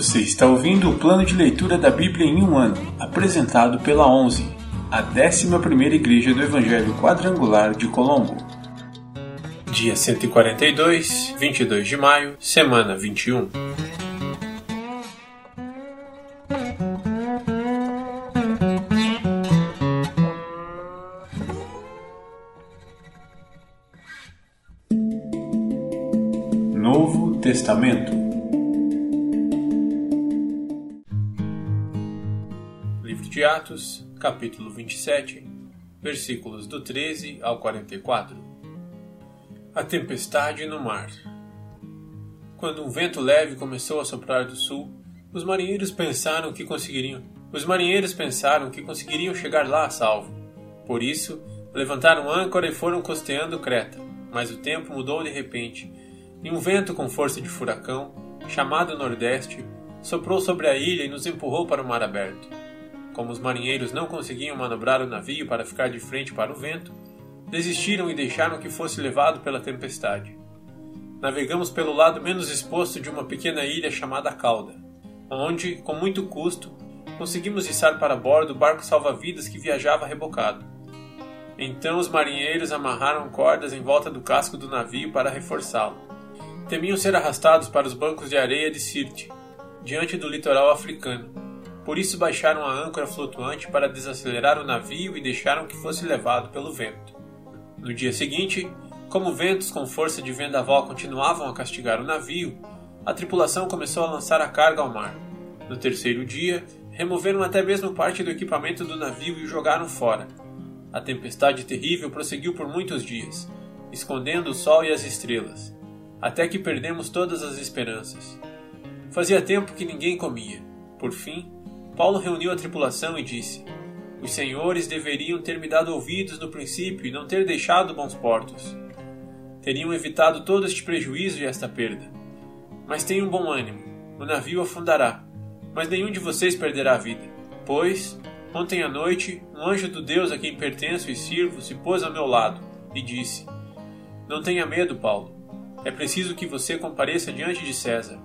Você está ouvindo o plano de leitura da Bíblia em um ano, apresentado pela 11, a 11ª Igreja do Evangelho Quadrangular de Colombo. Dia 142, 22 de maio, semana 21. Novo Testamento Atos, capítulo 27, versículos do 13 ao 44. A tempestade no mar. Quando um vento leve começou a soprar do sul, os marinheiros pensaram que conseguiriam. Os marinheiros pensaram que conseguiriam chegar lá a salvo. Por isso, levantaram âncora e foram costeando Creta. Mas o tempo mudou de repente, e um vento com força de furacão, chamado Nordeste, soprou sobre a ilha e nos empurrou para o mar aberto. Como os marinheiros não conseguiam manobrar o navio para ficar de frente para o vento, desistiram e deixaram que fosse levado pela tempestade. Navegamos pelo lado menos exposto de uma pequena ilha chamada Cauda, onde, com muito custo, conseguimos içar para bordo o barco salva-vidas que viajava rebocado. Então os marinheiros amarraram cordas em volta do casco do navio para reforçá-lo. Temiam ser arrastados para os bancos de areia de Sirte, diante do litoral africano. Por isso baixaram a âncora flutuante para desacelerar o navio e deixaram que fosse levado pelo vento. No dia seguinte, como ventos com força de vendaval continuavam a castigar o navio, a tripulação começou a lançar a carga ao mar. No terceiro dia, removeram até mesmo parte do equipamento do navio e o jogaram fora. A tempestade terrível prosseguiu por muitos dias, escondendo o sol e as estrelas, até que perdemos todas as esperanças. Fazia tempo que ninguém comia. Por fim, Paulo reuniu a tripulação e disse: Os senhores deveriam ter me dado ouvidos no princípio e não ter deixado bons portos. Teriam evitado todo este prejuízo e esta perda. Mas tenham bom ânimo: o navio afundará, mas nenhum de vocês perderá a vida. Pois, ontem à noite, um anjo do Deus a quem pertenço e sirvo se pôs ao meu lado e disse: Não tenha medo, Paulo. É preciso que você compareça diante de César.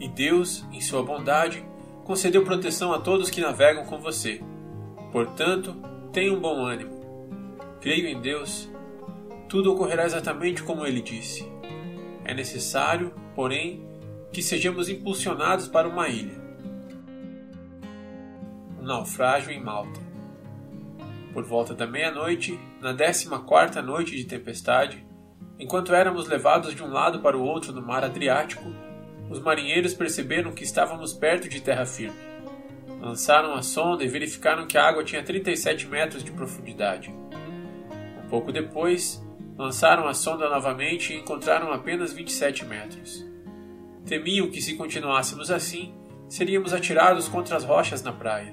E Deus, em sua bondade, concedeu proteção a todos que navegam com você. Portanto, tenha um bom ânimo. Creio em Deus. Tudo ocorrerá exatamente como ele disse. É necessário, porém, que sejamos impulsionados para uma ilha. Um naufrágio em Malta. Por volta da meia-noite, na décima quarta noite de tempestade, enquanto éramos levados de um lado para o outro no mar Adriático, os marinheiros perceberam que estávamos perto de terra firme. Lançaram a sonda e verificaram que a água tinha 37 metros de profundidade. Um pouco depois, lançaram a sonda novamente e encontraram apenas 27 metros. Temiam que, se continuássemos assim, seríamos atirados contra as rochas na praia.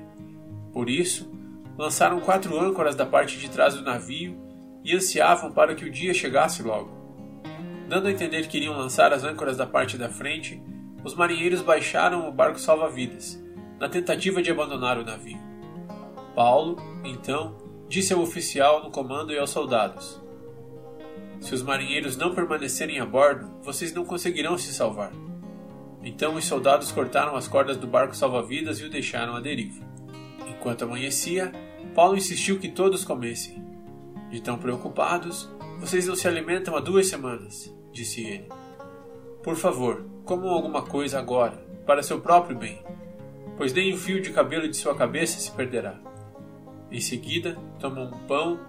Por isso, lançaram quatro âncoras da parte de trás do navio e ansiavam para que o dia chegasse logo. Dando a entender que iriam lançar as âncoras da parte da frente, os marinheiros baixaram o barco salva-vidas, na tentativa de abandonar o navio. Paulo, então, disse ao oficial no comando e aos soldados: Se os marinheiros não permanecerem a bordo, vocês não conseguirão se salvar. Então os soldados cortaram as cordas do barco salva-vidas e o deixaram à deriva. Enquanto amanhecia, Paulo insistiu que todos comessem. De tão preocupados, vocês não se alimentam há duas semanas disse ele. Por favor, comam alguma coisa agora, para seu próprio bem, pois nem o fio de cabelo de sua cabeça se perderá. Em seguida, tomou um pão,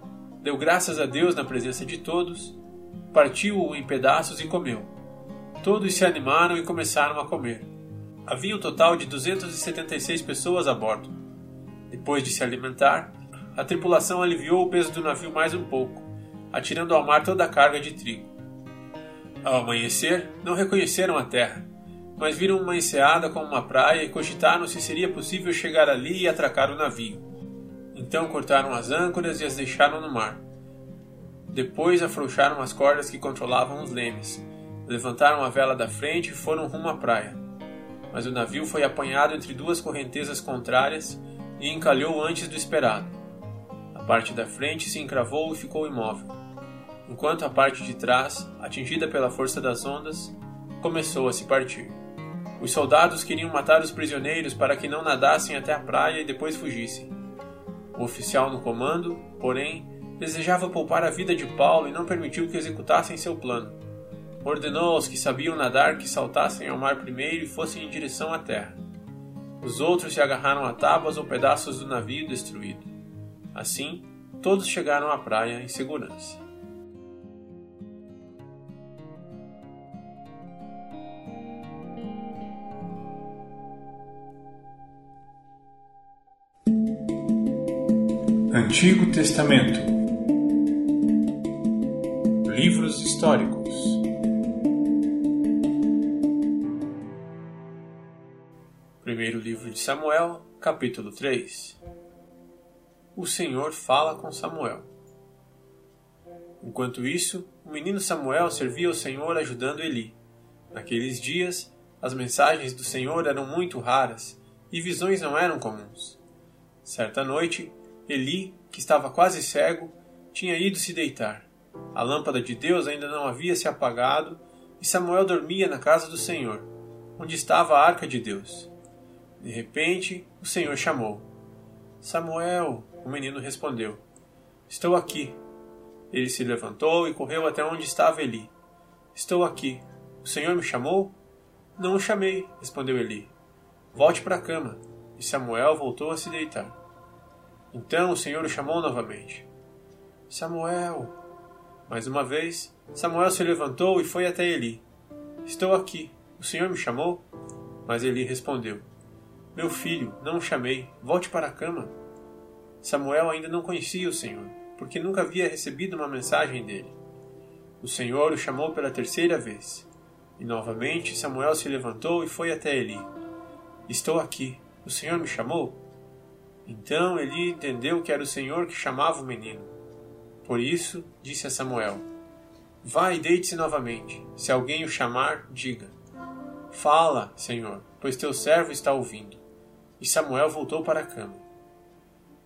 deu graças a Deus na presença de todos, partiu-o em pedaços e comeu. Todos se animaram e começaram a comer. Havia um total de 276 pessoas a bordo. Depois de se alimentar, a tripulação aliviou o peso do navio mais um pouco, atirando ao mar toda a carga de trigo. Ao amanhecer, não reconheceram a terra, mas viram uma enseada como uma praia e cogitaram se seria possível chegar ali e atracar o navio. Então cortaram as âncoras e as deixaram no mar. Depois afrouxaram as cordas que controlavam os lemes, levantaram a vela da frente e foram rumo à praia. Mas o navio foi apanhado entre duas correntezas contrárias e encalhou antes do esperado. A parte da frente se encravou e ficou imóvel enquanto a parte de trás, atingida pela força das ondas, começou a se partir. Os soldados queriam matar os prisioneiros para que não nadassem até a praia e depois fugissem. O oficial no comando, porém, desejava poupar a vida de Paulo e não permitiu que executassem seu plano. Ordenou aos que sabiam nadar que saltassem ao mar primeiro e fossem em direção à terra. Os outros se agarraram a tábuas ou pedaços do navio destruído. Assim, todos chegaram à praia em segurança. Antigo Testamento Livros históricos Primeiro livro de Samuel, capítulo 3 O Senhor fala com Samuel. Enquanto isso, o menino Samuel servia ao Senhor ajudando Eli. Naqueles dias, as mensagens do Senhor eram muito raras e visões não eram comuns. Certa noite, Eli, que estava quase cego, tinha ido se deitar. A lâmpada de Deus ainda não havia se apagado e Samuel dormia na casa do Senhor, onde estava a arca de Deus. De repente, o Senhor chamou: Samuel! O menino respondeu: Estou aqui. Ele se levantou e correu até onde estava Eli. Estou aqui. O Senhor me chamou? Não o chamei, respondeu Eli. Volte para a cama. E Samuel voltou a se deitar. Então o Senhor o chamou novamente. Samuel! Mais uma vez, Samuel se levantou e foi até Eli. Estou aqui. O Senhor me chamou? Mas Eli respondeu: Meu filho, não o chamei. Volte para a cama. Samuel ainda não conhecia o Senhor, porque nunca havia recebido uma mensagem dele. O Senhor o chamou pela terceira vez. E novamente Samuel se levantou e foi até Eli. Estou aqui. O Senhor me chamou? Então Eli entendeu que era o Senhor que chamava o menino. Por isso, disse a Samuel: Vá e deite-se novamente. Se alguém o chamar, diga: Fala, Senhor, pois teu servo está ouvindo. E Samuel voltou para a cama.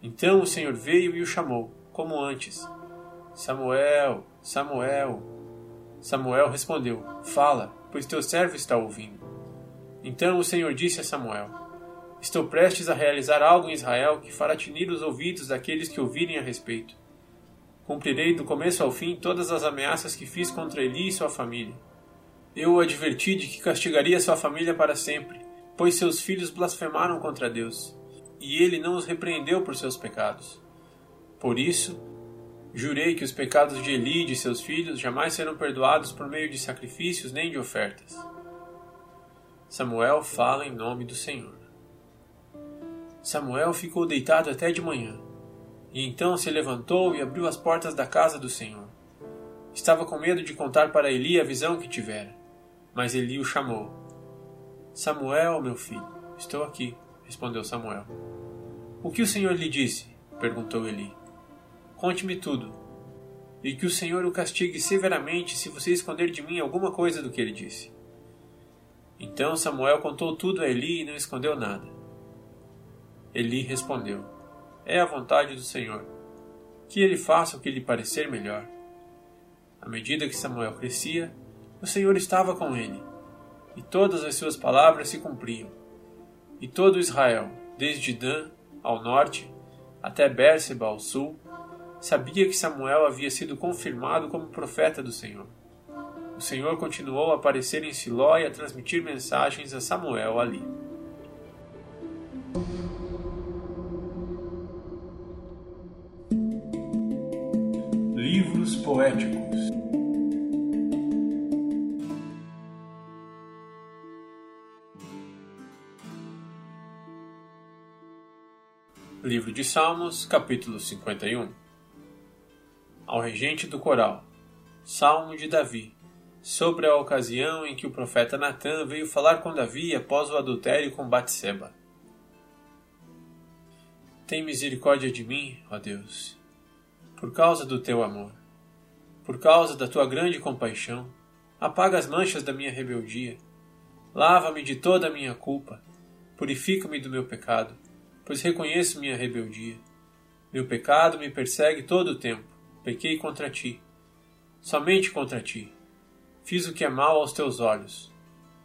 Então o Senhor veio e o chamou, como antes: Samuel, Samuel. Samuel respondeu: Fala, pois teu servo está ouvindo. Então o Senhor disse a Samuel: Estou prestes a realizar algo em Israel que fará tinir os ouvidos daqueles que ouvirem a respeito. Cumprirei do começo ao fim todas as ameaças que fiz contra Eli e sua família. Eu o adverti de que castigaria sua família para sempre, pois seus filhos blasfemaram contra Deus, e ele não os repreendeu por seus pecados. Por isso, jurei que os pecados de Eli e de seus filhos jamais serão perdoados por meio de sacrifícios nem de ofertas. Samuel fala em nome do Senhor. Samuel ficou deitado até de manhã, e então se levantou e abriu as portas da casa do Senhor. Estava com medo de contar para Eli a visão que tivera, mas Eli o chamou. Samuel, meu filho, estou aqui, respondeu Samuel. O que o Senhor lhe disse? perguntou Eli. Conte-me tudo, e que o Senhor o castigue severamente se você esconder de mim alguma coisa do que ele disse. Então Samuel contou tudo a Eli e não escondeu nada. Eli respondeu: É a vontade do Senhor. Que ele faça o que lhe parecer melhor. À medida que Samuel crescia, o Senhor estava com ele, e todas as suas palavras se cumpriam. E todo Israel, desde Dan ao norte até Bérseba ao sul, sabia que Samuel havia sido confirmado como profeta do Senhor. O Senhor continuou a aparecer em Siló e a transmitir mensagens a Samuel ali. Salmos, capítulo 51 Ao regente do coral Salmo de Davi sobre a ocasião em que o profeta Natã veio falar com Davi após o adultério com Batseba. Tem misericórdia de mim, ó Deus, por causa do teu amor. Por causa da tua grande compaixão, apaga as manchas da minha rebeldia. Lava-me de toda a minha culpa. Purifica-me do meu pecado, pois reconheço minha rebeldia. Meu pecado me persegue todo o tempo. Pequei contra ti. Somente contra ti. Fiz o que é mal aos teus olhos.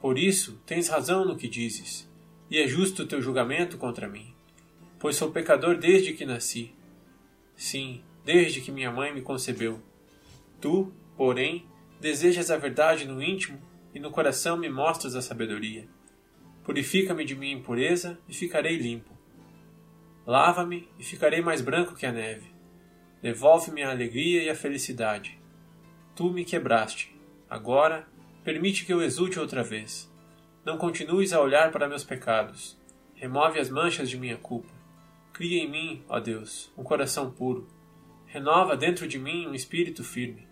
Por isso, tens razão no que dizes, e é justo o teu julgamento contra mim, pois sou pecador desde que nasci. Sim, desde que minha mãe me concebeu. Tu, porém, desejas a verdade no íntimo e no coração me mostras a sabedoria. Purifica-me de minha impureza e ficarei limpo. Lava-me e ficarei mais branco que a neve. Devolve-me a alegria e a felicidade. Tu me quebraste. Agora, permite que eu exulte outra vez. Não continues a olhar para meus pecados. Remove as manchas de minha culpa. Cria em mim, ó Deus, um coração puro. Renova dentro de mim um espírito firme.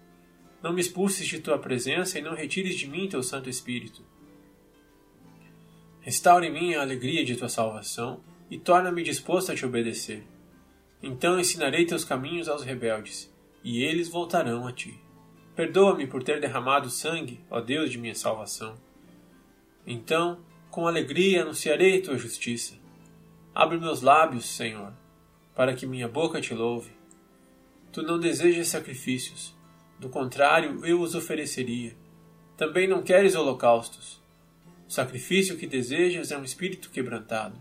Não me expulses de tua presença e não retires de mim teu Santo Espírito. Restaure em mim a alegria de tua salvação e torna-me disposto a te obedecer. Então ensinarei teus caminhos aos rebeldes, e eles voltarão a ti. Perdoa-me por ter derramado sangue, ó Deus de minha salvação. Então, com alegria anunciarei tua justiça. Abre meus lábios, Senhor, para que minha boca te louve. Tu não desejas sacrifícios, do contrário, eu os ofereceria. Também não queres holocaustos. O sacrifício que desejas é um espírito quebrantado.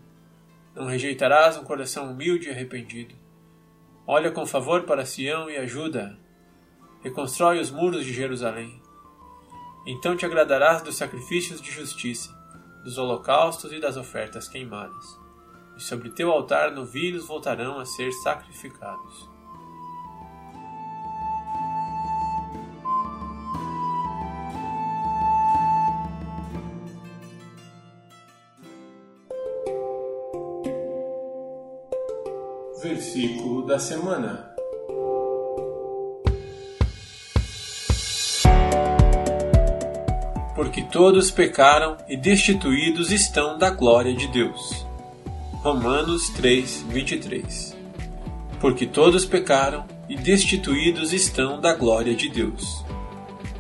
Não rejeitarás um coração humilde e arrependido. Olha com favor para Sião e ajuda-a. Reconstrói os muros de Jerusalém. Então te agradarás dos sacrifícios de justiça, dos holocaustos e das ofertas queimadas. E sobre teu altar novilhos voltarão a ser sacrificados. Versículo da semana. Porque todos pecaram e destituídos estão da glória de Deus. Romanos 3, 23. Porque todos pecaram e destituídos estão da glória de Deus.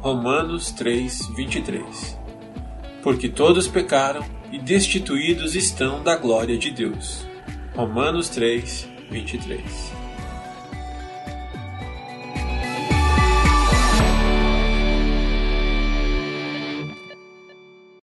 Romanos 3, 23. Porque todos pecaram e destituídos estão da glória de Deus. Romanos 3, 23.